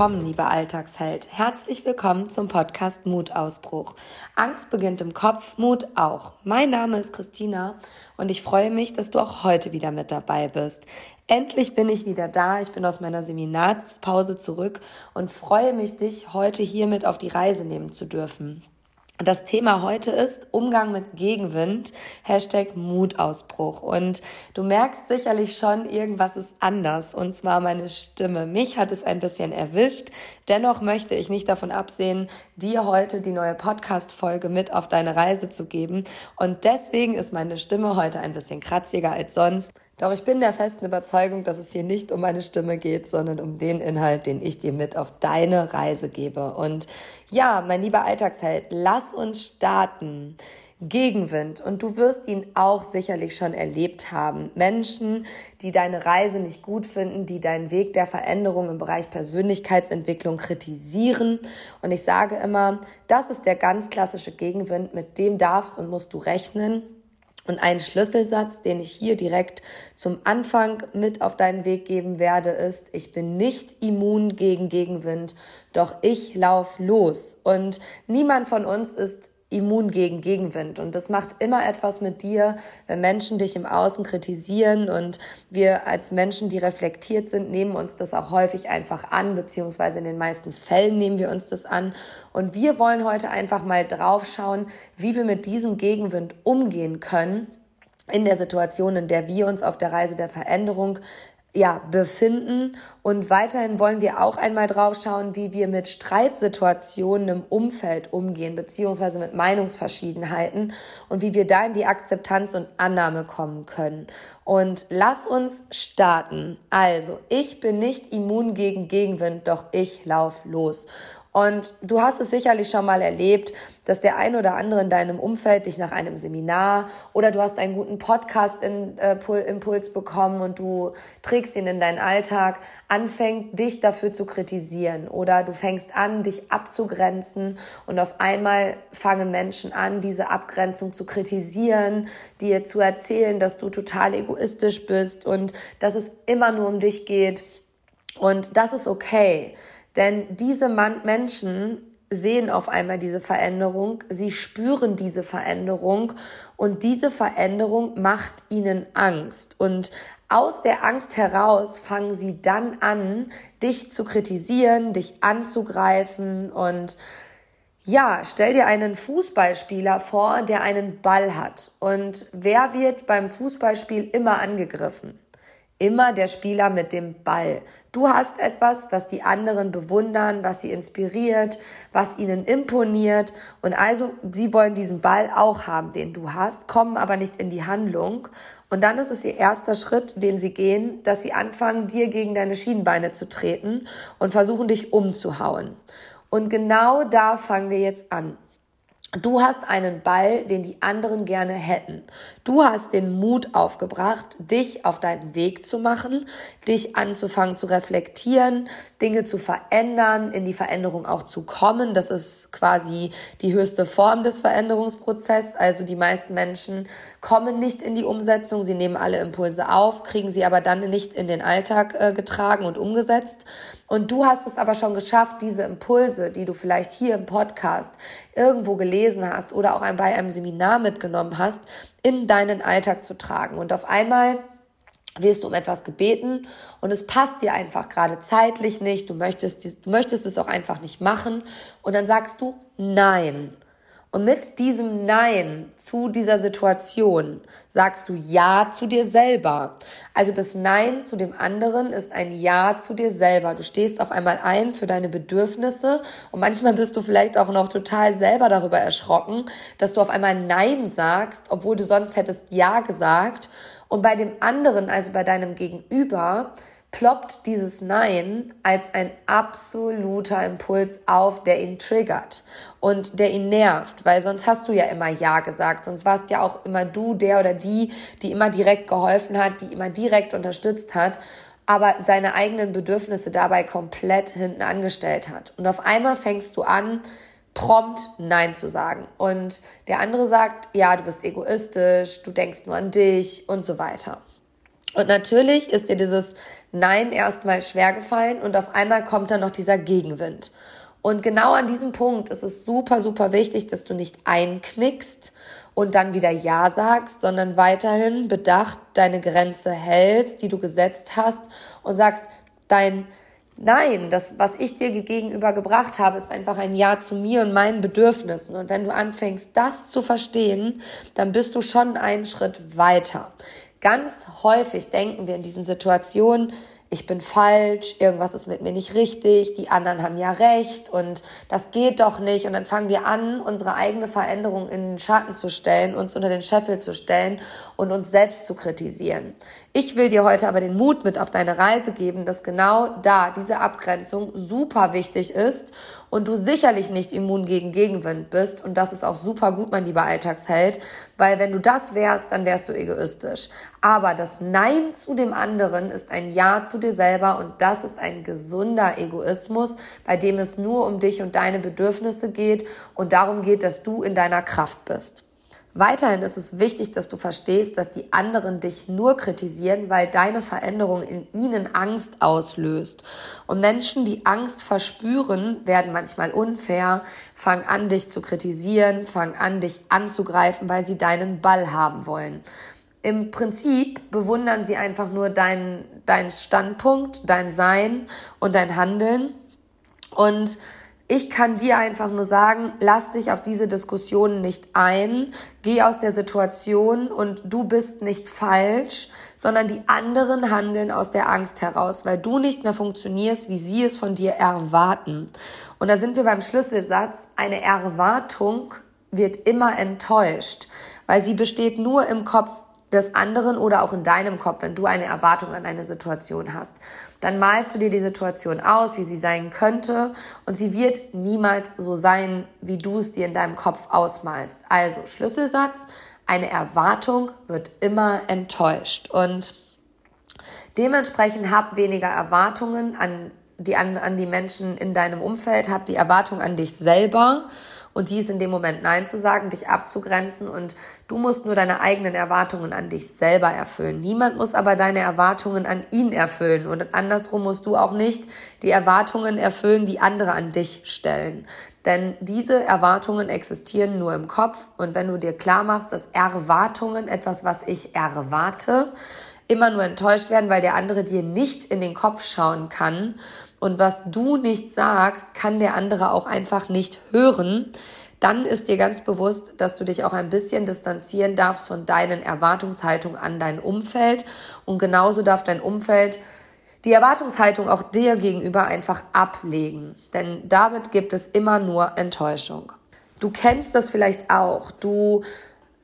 Willkommen, lieber Alltagsheld. Herzlich willkommen zum Podcast Mutausbruch. Angst beginnt im Kopf, Mut auch. Mein Name ist Christina und ich freue mich, dass du auch heute wieder mit dabei bist. Endlich bin ich wieder da. Ich bin aus meiner Seminarpause zurück und freue mich, dich heute hiermit auf die Reise nehmen zu dürfen. Das Thema heute ist Umgang mit Gegenwind, Hashtag Mutausbruch. Und du merkst sicherlich schon, irgendwas ist anders, und zwar meine Stimme. Mich hat es ein bisschen erwischt. Dennoch möchte ich nicht davon absehen, dir heute die neue Podcast-Folge mit auf deine Reise zu geben. Und deswegen ist meine Stimme heute ein bisschen kratziger als sonst. Doch ich bin der festen Überzeugung, dass es hier nicht um meine Stimme geht, sondern um den Inhalt, den ich dir mit auf deine Reise gebe. Und ja, mein lieber Alltagsheld, lass uns starten. Gegenwind. Und du wirst ihn auch sicherlich schon erlebt haben. Menschen, die deine Reise nicht gut finden, die deinen Weg der Veränderung im Bereich Persönlichkeitsentwicklung kritisieren. Und ich sage immer, das ist der ganz klassische Gegenwind, mit dem darfst und musst du rechnen. Und ein Schlüsselsatz, den ich hier direkt zum Anfang mit auf deinen Weg geben werde, ist, ich bin nicht immun gegen Gegenwind, doch ich lauf los. Und niemand von uns ist immun gegen Gegenwind. Und das macht immer etwas mit dir, wenn Menschen dich im Außen kritisieren und wir als Menschen, die reflektiert sind, nehmen uns das auch häufig einfach an, beziehungsweise in den meisten Fällen nehmen wir uns das an. Und wir wollen heute einfach mal drauf schauen, wie wir mit diesem Gegenwind umgehen können in der Situation, in der wir uns auf der Reise der Veränderung ja, befinden. Und weiterhin wollen wir auch einmal drauf schauen, wie wir mit Streitsituationen im Umfeld umgehen, beziehungsweise mit Meinungsverschiedenheiten und wie wir da in die Akzeptanz und Annahme kommen können. Und lass uns starten. Also, ich bin nicht immun gegen Gegenwind, doch ich lauf los. Und du hast es sicherlich schon mal erlebt, dass der ein oder andere in deinem Umfeld dich nach einem Seminar oder du hast einen guten Podcast-Impuls äh, bekommen und du trägst ihn in deinen Alltag, anfängt, dich dafür zu kritisieren oder du fängst an, dich abzugrenzen und auf einmal fangen Menschen an, diese Abgrenzung zu kritisieren, dir zu erzählen, dass du total egoistisch bist und dass es immer nur um dich geht. Und das ist okay. Denn diese Menschen sehen auf einmal diese Veränderung, sie spüren diese Veränderung und diese Veränderung macht ihnen Angst. Und aus der Angst heraus fangen sie dann an, dich zu kritisieren, dich anzugreifen und ja, stell dir einen Fußballspieler vor, der einen Ball hat. Und wer wird beim Fußballspiel immer angegriffen? Immer der Spieler mit dem Ball. Du hast etwas, was die anderen bewundern, was sie inspiriert, was ihnen imponiert und also sie wollen diesen Ball auch haben, den du hast, kommen aber nicht in die Handlung und dann ist es ihr erster Schritt, den sie gehen, dass sie anfangen, dir gegen deine Schienbeine zu treten und versuchen dich umzuhauen. Und genau da fangen wir jetzt an. Du hast einen Ball, den die anderen gerne hätten. Du hast den Mut aufgebracht, dich auf deinen Weg zu machen, dich anzufangen zu reflektieren, Dinge zu verändern, in die Veränderung auch zu kommen. Das ist quasi die höchste Form des Veränderungsprozesses. Also die meisten Menschen kommen nicht in die Umsetzung, sie nehmen alle Impulse auf, kriegen sie aber dann nicht in den Alltag äh, getragen und umgesetzt. Und du hast es aber schon geschafft, diese Impulse, die du vielleicht hier im Podcast irgendwo gelesen hast oder auch bei einem Seminar mitgenommen hast, in deinen Alltag zu tragen. Und auf einmal wirst du um etwas gebeten und es passt dir einfach gerade zeitlich nicht, du möchtest, du möchtest es auch einfach nicht machen und dann sagst du nein. Und mit diesem Nein zu dieser Situation sagst du Ja zu dir selber. Also das Nein zu dem anderen ist ein Ja zu dir selber. Du stehst auf einmal ein für deine Bedürfnisse und manchmal bist du vielleicht auch noch total selber darüber erschrocken, dass du auf einmal Nein sagst, obwohl du sonst hättest Ja gesagt. Und bei dem anderen, also bei deinem Gegenüber, ploppt dieses Nein als ein absoluter Impuls auf, der ihn triggert und der ihn nervt, weil sonst hast du ja immer Ja gesagt, sonst warst ja auch immer du der oder die, die immer direkt geholfen hat, die immer direkt unterstützt hat, aber seine eigenen Bedürfnisse dabei komplett hinten angestellt hat. Und auf einmal fängst du an, prompt Nein zu sagen. Und der andere sagt, ja, du bist egoistisch, du denkst nur an dich und so weiter. Und natürlich ist dir dieses Nein erstmal schwer gefallen und auf einmal kommt dann noch dieser Gegenwind. Und genau an diesem Punkt ist es super, super wichtig, dass du nicht einknickst und dann wieder Ja sagst, sondern weiterhin bedacht deine Grenze hältst, die du gesetzt hast und sagst, dein Nein, das, was ich dir gegenüber gebracht habe, ist einfach ein Ja zu mir und meinen Bedürfnissen. Und wenn du anfängst, das zu verstehen, dann bist du schon einen Schritt weiter. Ganz häufig denken wir in diesen Situationen, ich bin falsch, irgendwas ist mit mir nicht richtig, die anderen haben ja recht und das geht doch nicht. Und dann fangen wir an, unsere eigene Veränderung in den Schatten zu stellen, uns unter den Scheffel zu stellen und uns selbst zu kritisieren. Ich will dir heute aber den Mut mit auf deine Reise geben, dass genau da diese Abgrenzung super wichtig ist und du sicherlich nicht immun gegen Gegenwind bist und das ist auch super gut, mein lieber Alltagsheld, weil wenn du das wärst, dann wärst du egoistisch. Aber das Nein zu dem anderen ist ein Ja zu dir selber und das ist ein gesunder Egoismus, bei dem es nur um dich und deine Bedürfnisse geht und darum geht, dass du in deiner Kraft bist. Weiterhin ist es wichtig, dass du verstehst, dass die anderen dich nur kritisieren, weil deine Veränderung in ihnen Angst auslöst. Und Menschen, die Angst verspüren, werden manchmal unfair, fangen an, dich zu kritisieren, fangen an, dich anzugreifen, weil sie deinen Ball haben wollen. Im Prinzip bewundern sie einfach nur deinen, deinen Standpunkt, dein Sein und dein Handeln und ich kann dir einfach nur sagen, lass dich auf diese Diskussion nicht ein, geh aus der Situation und du bist nicht falsch, sondern die anderen handeln aus der Angst heraus, weil du nicht mehr funktionierst, wie sie es von dir erwarten. Und da sind wir beim Schlüsselsatz, eine Erwartung wird immer enttäuscht, weil sie besteht nur im Kopf des anderen oder auch in deinem Kopf, wenn du eine Erwartung an eine Situation hast. Dann malst du dir die Situation aus, wie sie sein könnte und sie wird niemals so sein, wie du es dir in deinem Kopf ausmalst. Also Schlüsselsatz, eine Erwartung wird immer enttäuscht und dementsprechend hab weniger Erwartungen an die, an, an die Menschen in deinem Umfeld, hab die Erwartung an dich selber und dies in dem Moment Nein zu sagen, dich abzugrenzen und du musst nur deine eigenen Erwartungen an dich selber erfüllen. Niemand muss aber deine Erwartungen an ihn erfüllen und andersrum musst du auch nicht die Erwartungen erfüllen, die andere an dich stellen. Denn diese Erwartungen existieren nur im Kopf und wenn du dir klar machst, dass Erwartungen etwas, was ich erwarte, immer nur enttäuscht werden, weil der andere dir nicht in den Kopf schauen kann und was du nicht sagst, kann der andere auch einfach nicht hören, dann ist dir ganz bewusst, dass du dich auch ein bisschen distanzieren darfst von deinen Erwartungshaltungen an dein Umfeld und genauso darf dein Umfeld die Erwartungshaltung auch dir gegenüber einfach ablegen, denn damit gibt es immer nur Enttäuschung. Du kennst das vielleicht auch. Du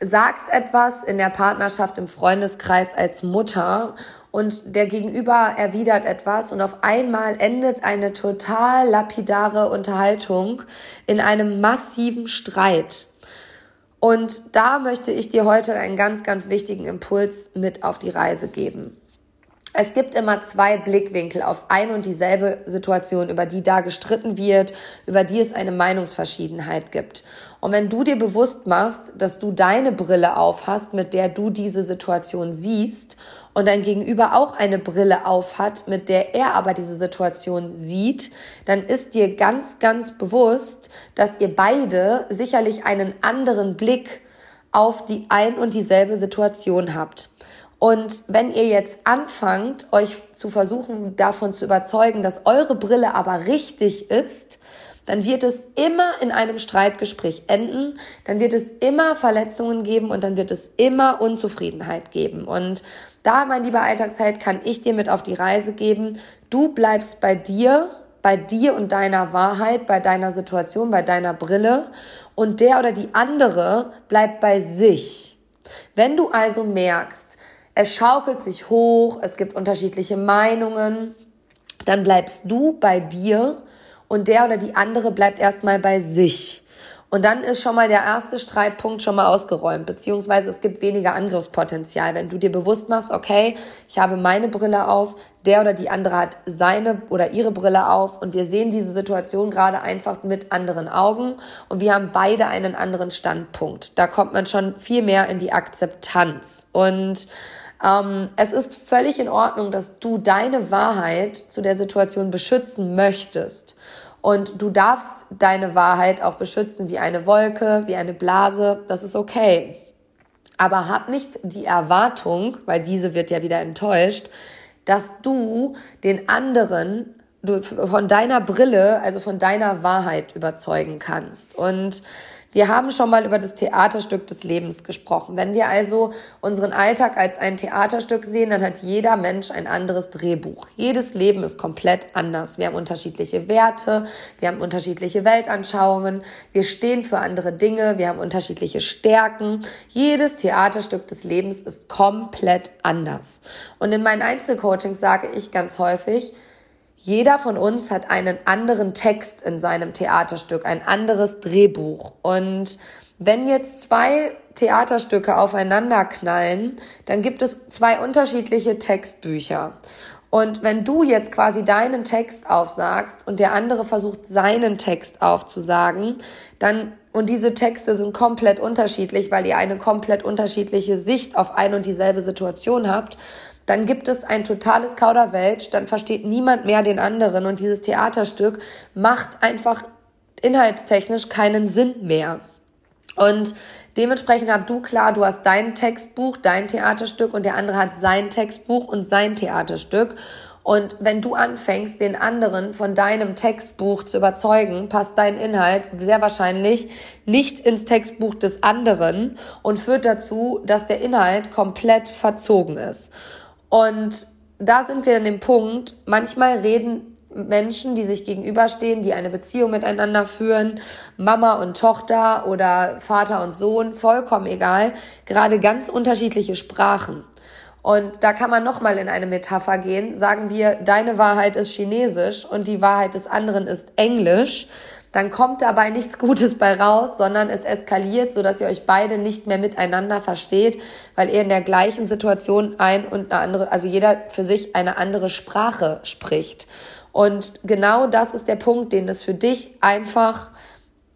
sagst etwas in der Partnerschaft, im Freundeskreis als Mutter und der Gegenüber erwidert etwas und auf einmal endet eine total lapidare Unterhaltung in einem massiven Streit. Und da möchte ich dir heute einen ganz, ganz wichtigen Impuls mit auf die Reise geben. Es gibt immer zwei Blickwinkel auf ein und dieselbe Situation, über die da gestritten wird, über die es eine Meinungsverschiedenheit gibt. Und wenn du dir bewusst machst, dass du deine Brille aufhast, mit der du diese Situation siehst, und dein Gegenüber auch eine Brille aufhat, mit der er aber diese Situation sieht, dann ist dir ganz, ganz bewusst, dass ihr beide sicherlich einen anderen Blick auf die ein und dieselbe Situation habt. Und wenn ihr jetzt anfangt, euch zu versuchen, davon zu überzeugen, dass eure Brille aber richtig ist, dann wird es immer in einem Streitgespräch enden, dann wird es immer Verletzungen geben und dann wird es immer Unzufriedenheit geben. Und da, mein lieber Alltagsheld, kann ich dir mit auf die Reise geben, du bleibst bei dir, bei dir und deiner Wahrheit, bei deiner Situation, bei deiner Brille und der oder die andere bleibt bei sich. Wenn du also merkst, es schaukelt sich hoch, es gibt unterschiedliche Meinungen, dann bleibst du bei dir und der oder die andere bleibt erstmal bei sich. Und dann ist schon mal der erste Streitpunkt schon mal ausgeräumt, beziehungsweise es gibt weniger Angriffspotenzial, wenn du dir bewusst machst, okay, ich habe meine Brille auf, der oder die andere hat seine oder ihre Brille auf und wir sehen diese Situation gerade einfach mit anderen Augen und wir haben beide einen anderen Standpunkt. Da kommt man schon viel mehr in die Akzeptanz. Und Ähm, es ist völlig in Ordnung, dass du deine Wahrheit zu der Situation beschützen möchtest. Und du darfst deine Wahrheit auch beschützen wie eine Wolke, wie eine Blase. Das ist okay. Aber hab nicht die Erwartung, weil diese wird ja wieder enttäuscht, dass du den anderen von deiner Brille, also von deiner Wahrheit überzeugen kannst. Und wir haben schon mal über das Theaterstück des Lebens gesprochen. Wenn wir also unseren Alltag als ein Theaterstück sehen, dann hat jeder Mensch ein anderes Drehbuch. Jedes Leben ist komplett anders. Wir haben unterschiedliche Werte, wir haben unterschiedliche Weltanschauungen, wir stehen für andere Dinge, wir haben unterschiedliche Stärken. Jedes Theaterstück des Lebens ist komplett anders. Und in meinen Einzelcoachings sage ich ganz häufig, jeder von uns hat einen anderen Text in seinem Theaterstück, ein anderes Drehbuch. Und wenn jetzt zwei Theaterstücke aufeinander knallen, dann gibt es zwei unterschiedliche Textbücher. Und wenn du jetzt quasi deinen Text aufsagst und der andere versucht seinen Text aufzusagen, dann und diese Texte sind komplett unterschiedlich, weil ihr eine komplett unterschiedliche Sicht auf eine und dieselbe Situation habt, dann gibt es ein totales Kauderwelsch, dann versteht niemand mehr den anderen und dieses Theaterstück macht einfach inhaltstechnisch keinen Sinn mehr. Und dementsprechend hab du klar, du hast dein Textbuch, dein Theaterstück und der andere hat sein Textbuch und sein Theaterstück. Und wenn du anfängst, den anderen von deinem Textbuch zu überzeugen, passt dein Inhalt sehr wahrscheinlich nicht ins Textbuch des anderen und führt dazu, dass der Inhalt komplett verzogen ist. Und da sind wir an dem Punkt, manchmal reden Menschen, die sich gegenüberstehen, die eine Beziehung miteinander führen, Mama und Tochter oder Vater und Sohn, vollkommen egal, gerade ganz unterschiedliche Sprachen. Und da kann man nochmal in eine Metapher gehen. Sagen wir, deine Wahrheit ist Chinesisch und die Wahrheit des anderen ist Englisch dann kommt dabei nichts Gutes bei raus, sondern es eskaliert, so dass ihr euch beide nicht mehr miteinander versteht, weil ihr in der gleichen Situation ein und eine andere, also jeder für sich eine andere Sprache spricht. Und genau das ist der Punkt, den es für dich einfach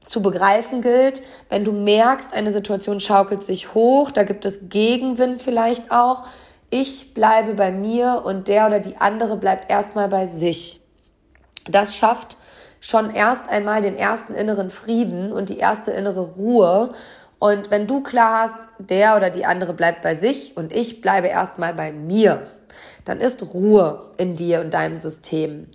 zu begreifen gilt, wenn du merkst, eine Situation schaukelt sich hoch, da gibt es Gegenwind vielleicht auch. Ich bleibe bei mir und der oder die andere bleibt erstmal bei sich. Das schafft schon erst einmal den ersten inneren Frieden und die erste innere Ruhe. Und wenn du klar hast, der oder die andere bleibt bei sich und ich bleibe erstmal bei mir, dann ist Ruhe in dir und deinem System.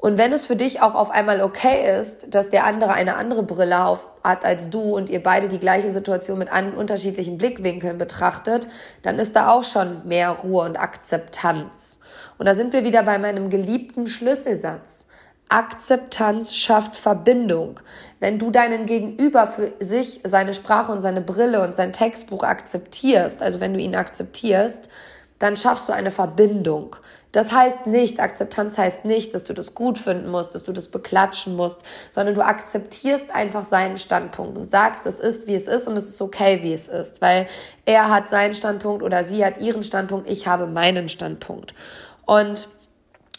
Und wenn es für dich auch auf einmal okay ist, dass der andere eine andere Brille auf hat als du und ihr beide die gleiche Situation mit unterschiedlichen Blickwinkeln betrachtet, dann ist da auch schon mehr Ruhe und Akzeptanz. Und da sind wir wieder bei meinem geliebten Schlüsselsatz. Akzeptanz schafft Verbindung. Wenn du deinen Gegenüber für sich, seine Sprache und seine Brille und sein Textbuch akzeptierst, also wenn du ihn akzeptierst, dann schaffst du eine Verbindung. Das heißt nicht, Akzeptanz heißt nicht, dass du das gut finden musst, dass du das beklatschen musst, sondern du akzeptierst einfach seinen Standpunkt und sagst, es ist, wie es ist und es ist okay, wie es ist, weil er hat seinen Standpunkt oder sie hat ihren Standpunkt, ich habe meinen Standpunkt. Und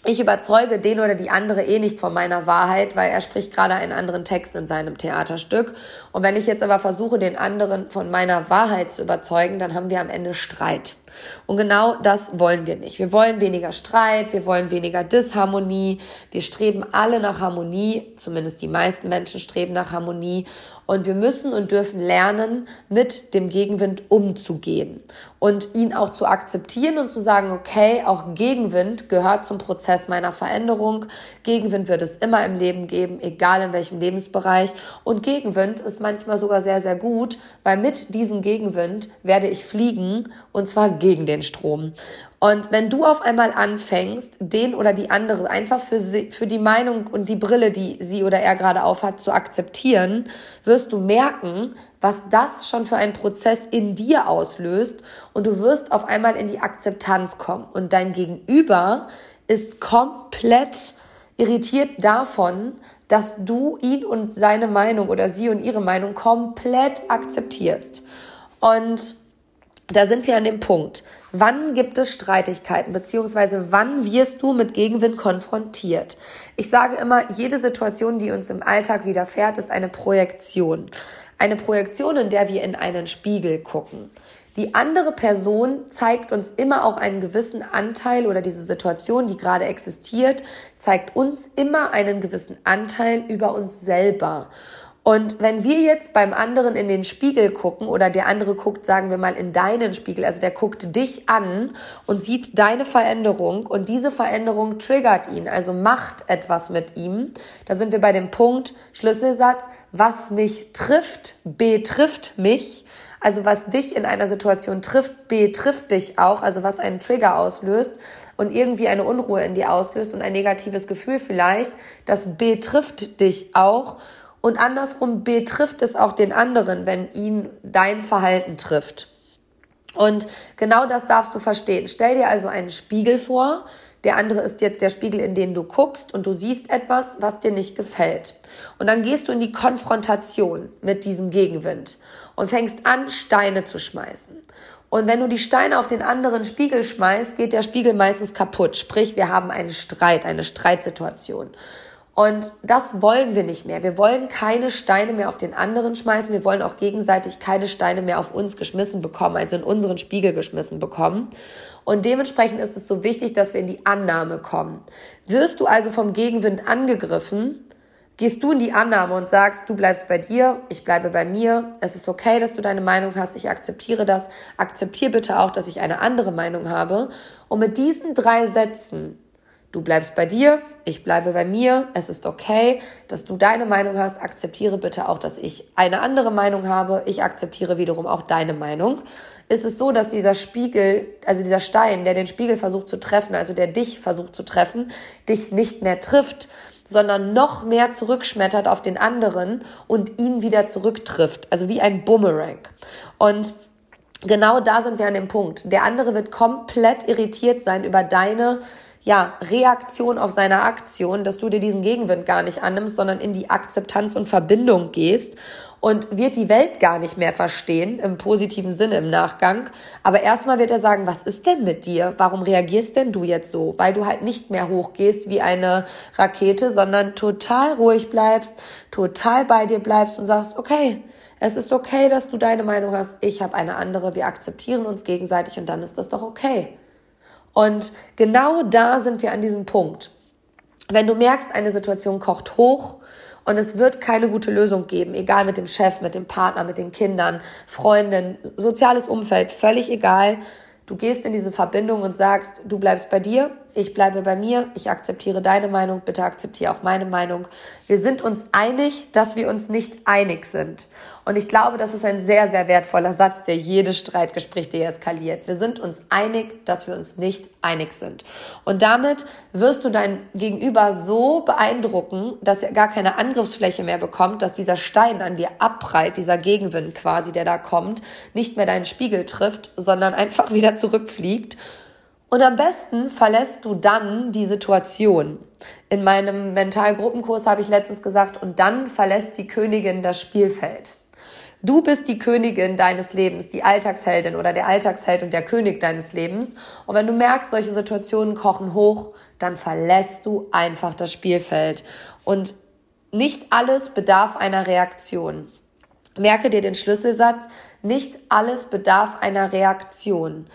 ich überzeuge den oder die andere eh nicht von meiner Wahrheit, weil er spricht gerade einen anderen Text in seinem Theaterstück. Und wenn ich jetzt aber versuche, den anderen von meiner Wahrheit zu überzeugen, dann haben wir am Ende Streit. Und genau das wollen wir nicht. Wir wollen weniger Streit, wir wollen weniger Disharmonie. Wir streben alle nach Harmonie, zumindest die meisten Menschen streben nach Harmonie. Und wir müssen und dürfen lernen, mit dem Gegenwind umzugehen und ihn auch zu akzeptieren und zu sagen, okay, auch Gegenwind gehört zum Prozess meiner Veränderung. Gegenwind wird es immer im Leben geben, egal in welchem Lebensbereich. Und Gegenwind ist manchmal sogar sehr, sehr gut, weil mit diesem Gegenwind werde ich fliegen und zwar gegen den Strom. Und wenn du auf einmal anfängst, den oder die andere einfach für, sie, für die Meinung und die Brille, die sie oder er gerade aufhat, zu akzeptieren, wirst du merken, was das schon für einen Prozess in dir auslöst und du wirst auf einmal in die Akzeptanz kommen und dein Gegenüber ist komplett irritiert davon, dass du ihn und seine Meinung oder sie und ihre Meinung komplett akzeptierst. Und da sind wir an dem Punkt. Wann gibt es Streitigkeiten, beziehungsweise wann wirst du mit Gegenwind konfrontiert? Ich sage immer, jede Situation, die uns im Alltag widerfährt, ist eine Projektion. Eine Projektion, in der wir in einen Spiegel gucken. Die andere Person zeigt uns immer auch einen gewissen Anteil oder diese Situation, die gerade existiert, zeigt uns immer einen gewissen Anteil über uns selber. Und wenn wir jetzt beim anderen in den Spiegel gucken oder der andere guckt, sagen wir mal, in deinen Spiegel, also der guckt dich an und sieht deine Veränderung und diese Veränderung triggert ihn, also macht etwas mit ihm, da sind wir bei dem Punkt Schlüsselsatz, was mich trifft, betrifft mich. Also was dich in einer Situation trifft, betrifft dich auch, also was einen Trigger auslöst und irgendwie eine Unruhe in dir auslöst und ein negatives Gefühl vielleicht, das betrifft dich auch und andersrum betrifft es auch den anderen, wenn ihn dein Verhalten trifft. Und genau das darfst du verstehen. Stell dir also einen Spiegel vor. Der andere ist jetzt der Spiegel, in den du guckst und du siehst etwas, was dir nicht gefällt. Und dann gehst du in die Konfrontation mit diesem Gegenwind und fängst an, Steine zu schmeißen. Und wenn du die Steine auf den anderen Spiegel schmeißt, geht der Spiegel meistens kaputt. Sprich, wir haben einen Streit, eine Streitsituation. Und das wollen wir nicht mehr. Wir wollen keine Steine mehr auf den anderen schmeißen. Wir wollen auch gegenseitig keine Steine mehr auf uns geschmissen bekommen, also in unseren Spiegel geschmissen bekommen. Und dementsprechend ist es so wichtig, dass wir in die Annahme kommen. Wirst du also vom Gegenwind angegriffen, gehst du in die Annahme und sagst, du bleibst bei dir, ich bleibe bei mir, es ist okay, dass du deine Meinung hast, ich akzeptiere das, akzeptiere bitte auch, dass ich eine andere Meinung habe. Und mit diesen drei Sätzen Du bleibst bei dir, ich bleibe bei mir, es ist okay, dass du deine Meinung hast, akzeptiere bitte auch, dass ich eine andere Meinung habe, ich akzeptiere wiederum auch deine Meinung. Ist es so, dass dieser Spiegel, also dieser Stein, der den Spiegel versucht zu treffen, also der dich versucht zu treffen, dich nicht mehr trifft, sondern noch mehr zurückschmettert auf den anderen und ihn wieder zurücktrifft, also wie ein Boomerang. Und genau da sind wir an dem Punkt. Der andere wird komplett irritiert sein über deine ja, Reaktion auf seine Aktion, dass du dir diesen Gegenwind gar nicht annimmst, sondern in die Akzeptanz und Verbindung gehst und wird die Welt gar nicht mehr verstehen, im positiven Sinne im Nachgang. Aber erstmal wird er sagen, was ist denn mit dir? Warum reagierst denn du jetzt so? Weil du halt nicht mehr hochgehst wie eine Rakete, sondern total ruhig bleibst, total bei dir bleibst und sagst, okay, es ist okay, dass du deine Meinung hast, ich habe eine andere, wir akzeptieren uns gegenseitig und dann ist das doch okay. Und genau da sind wir an diesem Punkt. Wenn du merkst, eine Situation kocht hoch und es wird keine gute Lösung geben, egal mit dem Chef, mit dem Partner, mit den Kindern, Freunden, soziales Umfeld, völlig egal. Du gehst in diese Verbindung und sagst, du bleibst bei dir, ich bleibe bei mir, ich akzeptiere deine Meinung, bitte akzeptiere auch meine Meinung. Wir sind uns einig, dass wir uns nicht einig sind. Und ich glaube, das ist ein sehr, sehr wertvoller Satz, der jedes Streitgespräch deeskaliert. Wir sind uns einig, dass wir uns nicht einig sind. Und damit wirst du dein Gegenüber so beeindrucken, dass er gar keine Angriffsfläche mehr bekommt, dass dieser Stein an dir abprallt, dieser Gegenwind quasi, der da kommt, nicht mehr deinen Spiegel trifft, sondern einfach wieder zurückfliegt und am besten verlässt du dann die Situation. In meinem Mentalgruppenkurs habe ich letztens gesagt, und dann verlässt die Königin das Spielfeld. Du bist die Königin deines Lebens, die Alltagsheldin oder der Alltagsheld und der König deines Lebens. Und wenn du merkst, solche Situationen kochen hoch, dann verlässt du einfach das Spielfeld. Und nicht alles bedarf einer Reaktion. Merke dir den Schlüsselsatz, nicht alles bedarf einer Reaktion.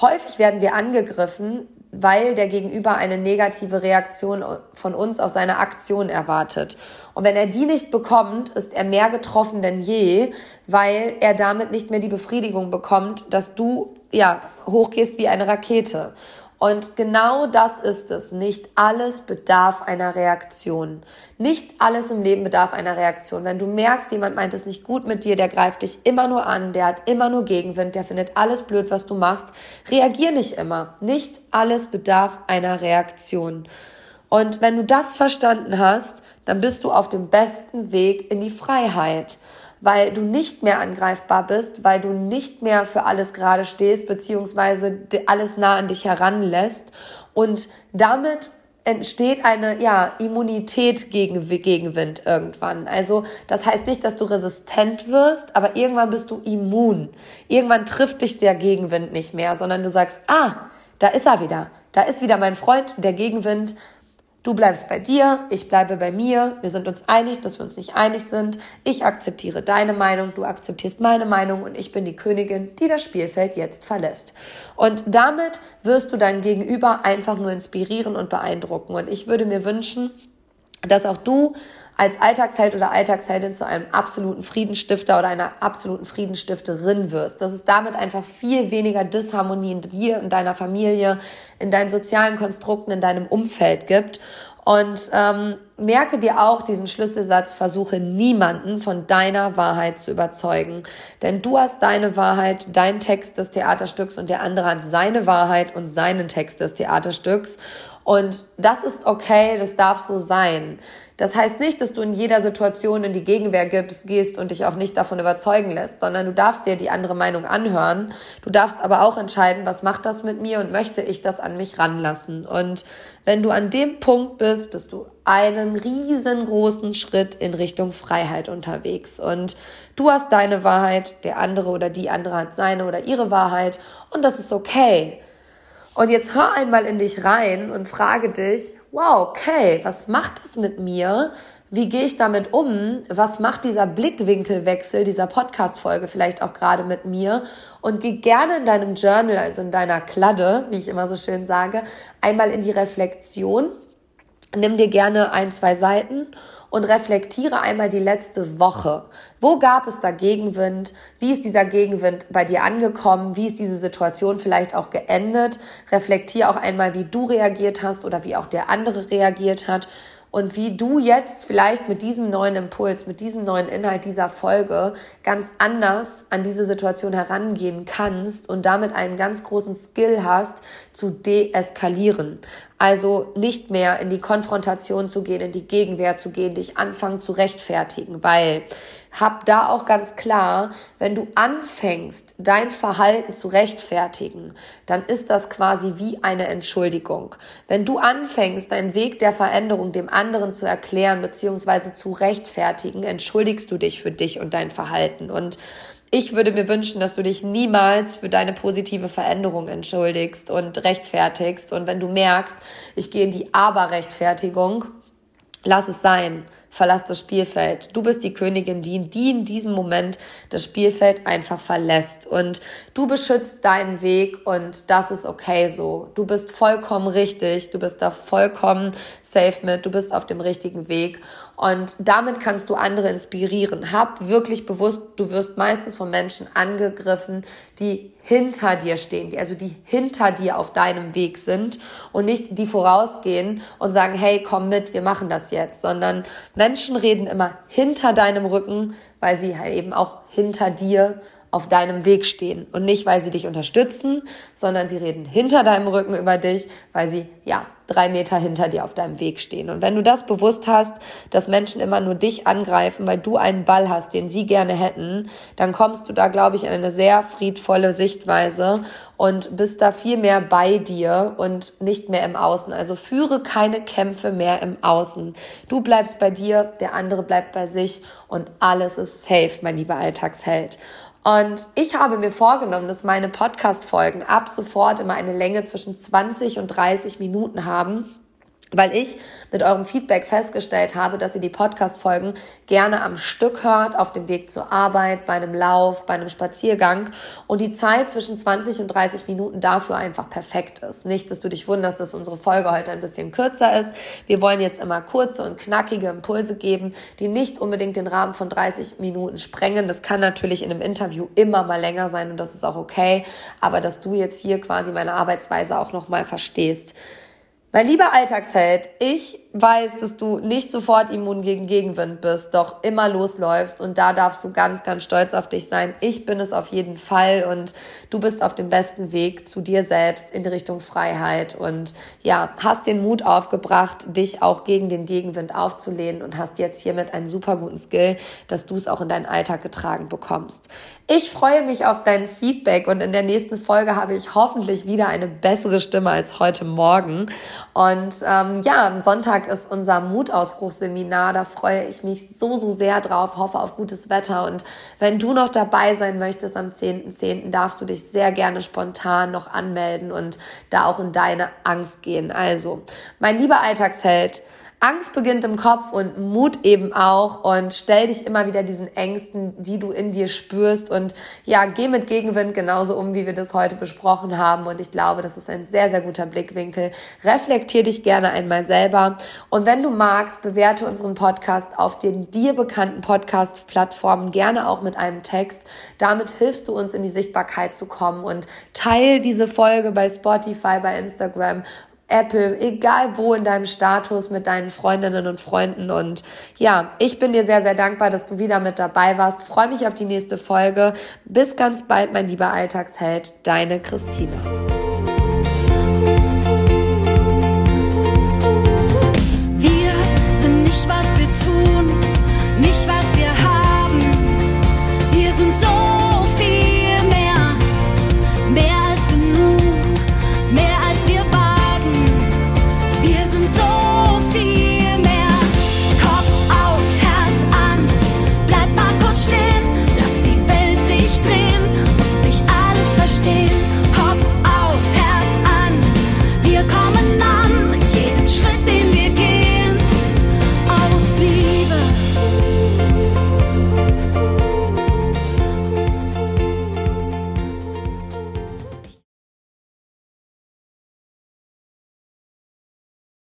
Häufig werden wir angegriffen, weil der Gegenüber eine negative Reaktion von uns auf seine Aktion erwartet. Und wenn er die nicht bekommt, ist er mehr getroffen denn je, weil er damit nicht mehr die Befriedigung bekommt, dass du ja hochgehst wie eine Rakete. Und genau das ist es. Nicht alles bedarf einer Reaktion. Nicht alles im Leben bedarf einer Reaktion. Wenn du merkst, jemand meint es nicht gut mit dir, der greift dich immer nur an, der hat immer nur Gegenwind, der findet alles blöd, was du machst, reagier nicht immer. Nicht alles bedarf einer Reaktion. Und wenn du das verstanden hast, dann bist du auf dem besten Weg in die Freiheit weil du nicht mehr angreifbar bist, weil du nicht mehr für alles gerade stehst, beziehungsweise alles nah an dich heranlässt. Und damit entsteht eine ja, Immunität gegen Gegenwind irgendwann. Also das heißt nicht, dass du resistent wirst, aber irgendwann bist du immun. Irgendwann trifft dich der Gegenwind nicht mehr, sondern du sagst, ah, da ist er wieder. Da ist wieder mein Freund, der Gegenwind Du bleibst bei dir, ich bleibe bei mir. Wir sind uns einig, dass wir uns nicht einig sind. Ich akzeptiere deine Meinung, du akzeptierst meine Meinung und ich bin die Königin, die das Spielfeld jetzt verlässt. Und damit wirst du dein Gegenüber einfach nur inspirieren und beeindrucken. Und ich würde mir wünschen, dass auch du als Alltagsheld oder Alltagsheldin zu einem absoluten Friedensstifter oder einer absoluten Friedensstifterin wirst. Dass es damit einfach viel weniger Disharmonie in dir, in deiner Familie, in deinen sozialen Konstrukten, in deinem Umfeld gibt. Und ähm, merke dir auch diesen Schlüsselsatz, versuche niemanden von deiner Wahrheit zu überzeugen. Denn du hast deine Wahrheit, dein Text des Theaterstücks und der andere hat seine Wahrheit und seinen Text des Theaterstücks. Und das ist okay, das darf so sein. Das heißt nicht, dass du in jeder Situation in die Gegenwehr gibst, gehst und dich auch nicht davon überzeugen lässt, sondern du darfst dir die andere Meinung anhören. Du darfst aber auch entscheiden, was macht das mit mir und möchte ich das an mich ranlassen. Und wenn du an dem Punkt bist, bist du einen riesengroßen Schritt in Richtung Freiheit unterwegs. Und du hast deine Wahrheit, der andere oder die andere hat seine oder ihre Wahrheit und das ist okay. Und jetzt hör einmal in dich rein und frage dich, wow, okay, was macht das mit mir? Wie gehe ich damit um? Was macht dieser Blickwinkelwechsel dieser Podcast-Folge vielleicht auch gerade mit mir? Und geh gerne in deinem Journal, also in deiner Kladde, wie ich immer so schön sage, einmal in die Reflexion. Nimm dir gerne ein, zwei Seiten und reflektiere einmal die letzte Woche. Wo gab es da Gegenwind? Wie ist dieser Gegenwind bei dir angekommen? Wie ist diese Situation vielleicht auch geendet? Reflektiere auch einmal, wie du reagiert hast oder wie auch der andere reagiert hat und wie du jetzt vielleicht mit diesem neuen Impuls, mit diesem neuen Inhalt dieser Folge ganz anders an diese Situation herangehen kannst und damit einen ganz großen Skill hast, zu deeskalieren. Also nicht mehr in die Konfrontation zu gehen, in die Gegenwehr zu gehen, dich anfangen zu rechtfertigen, weil hab da auch ganz klar, wenn du anfängst, dein Verhalten zu rechtfertigen, dann ist das quasi wie eine Entschuldigung. Wenn du anfängst, deinen Weg der Veränderung dem anderen zu erklären bzw. zu rechtfertigen, entschuldigst du dich für dich und dein Verhalten. Und ich würde mir wünschen, dass du dich niemals für deine positive Veränderung entschuldigst und rechtfertigst. Und wenn du merkst, ich gehe in die Aber-Rechtfertigung, lass es sein verlass das Spielfeld. Du bist die Königin, die, die in diesem Moment das Spielfeld einfach verlässt. Und du beschützt deinen Weg und das ist okay so. Du bist vollkommen richtig, du bist da vollkommen safe mit, du bist auf dem richtigen Weg. Und damit kannst du andere inspirieren. Hab wirklich bewusst, du wirst meistens von Menschen angegriffen, die hinter dir stehen, die also die hinter dir auf deinem Weg sind und nicht die vorausgehen und sagen, hey, komm mit, wir machen das jetzt, sondern Menschen reden immer hinter deinem Rücken, weil sie halt eben auch hinter dir auf deinem Weg stehen. Und nicht, weil sie dich unterstützen, sondern sie reden hinter deinem Rücken über dich, weil sie, ja, drei Meter hinter dir auf deinem Weg stehen. Und wenn du das bewusst hast, dass Menschen immer nur dich angreifen, weil du einen Ball hast, den sie gerne hätten, dann kommst du da, glaube ich, in eine sehr friedvolle Sichtweise und bist da viel mehr bei dir und nicht mehr im Außen. Also führe keine Kämpfe mehr im Außen. Du bleibst bei dir, der andere bleibt bei sich und alles ist safe, mein lieber Alltagsheld. Und ich habe mir vorgenommen, dass meine Podcast-Folgen ab sofort immer eine Länge zwischen 20 und 30 Minuten haben weil ich mit eurem Feedback festgestellt habe, dass ihr die Podcast-Folgen gerne am Stück hört, auf dem Weg zur Arbeit, bei einem Lauf, bei einem Spaziergang und die Zeit zwischen 20 und 30 Minuten dafür einfach perfekt ist. Nicht, dass du dich wunderst, dass unsere Folge heute ein bisschen kürzer ist. Wir wollen jetzt immer kurze und knackige Impulse geben, die nicht unbedingt den Rahmen von 30 Minuten sprengen. Das kann natürlich in einem Interview immer mal länger sein und das ist auch okay, aber dass du jetzt hier quasi meine Arbeitsweise auch nochmal verstehst. Mein lieber Alltagsheld, ich weiß, dass du nicht sofort immun gegen Gegenwind bist, doch immer losläufst und da darfst du ganz, ganz stolz auf dich sein. Ich bin es auf jeden Fall und du bist auf dem besten Weg zu dir selbst in Richtung Freiheit und ja, hast den Mut aufgebracht, dich auch gegen den Gegenwind aufzulehnen und hast jetzt hiermit einen super guten Skill, dass du es auch in deinen Alltag getragen bekommst. Ich freue mich auf dein Feedback und in der nächsten Folge habe ich hoffentlich wieder eine bessere Stimme als heute Morgen. Und ähm, ja, am Sonntag Freitag ist unser Mutausbruchseminar. Da freue ich mich so, so sehr drauf, hoffe auf gutes Wetter. Und wenn du noch dabei sein möchtest am 10.10., .10., darfst du dich sehr gerne spontan noch anmelden und da auch in deine Angst gehen. Also, mein lieber Alltagsheld, Angst beginnt im Kopf und Mut eben auch. Und stell dich immer wieder diesen Ängsten, die du in dir spürst. Und ja, geh mit Gegenwind genauso um, wie wir das heute besprochen haben. Und ich glaube, das ist ein sehr, sehr guter Blickwinkel. Reflektier dich gerne einmal selber. Und wenn du magst, bewerte unseren Podcast auf den dir bekannten Podcast-Plattformen gerne auch mit einem Text. Damit hilfst du uns in die Sichtbarkeit zu kommen. Und teil diese Folge bei Spotify, bei Instagram Apple, egal wo in deinem Status mit deinen Freundinnen und Freunden. Und ja, ich bin dir sehr, sehr dankbar, dass du wieder mit dabei warst. Freue mich auf die nächste Folge. Bis ganz bald, mein lieber Alltagsheld, deine Christina.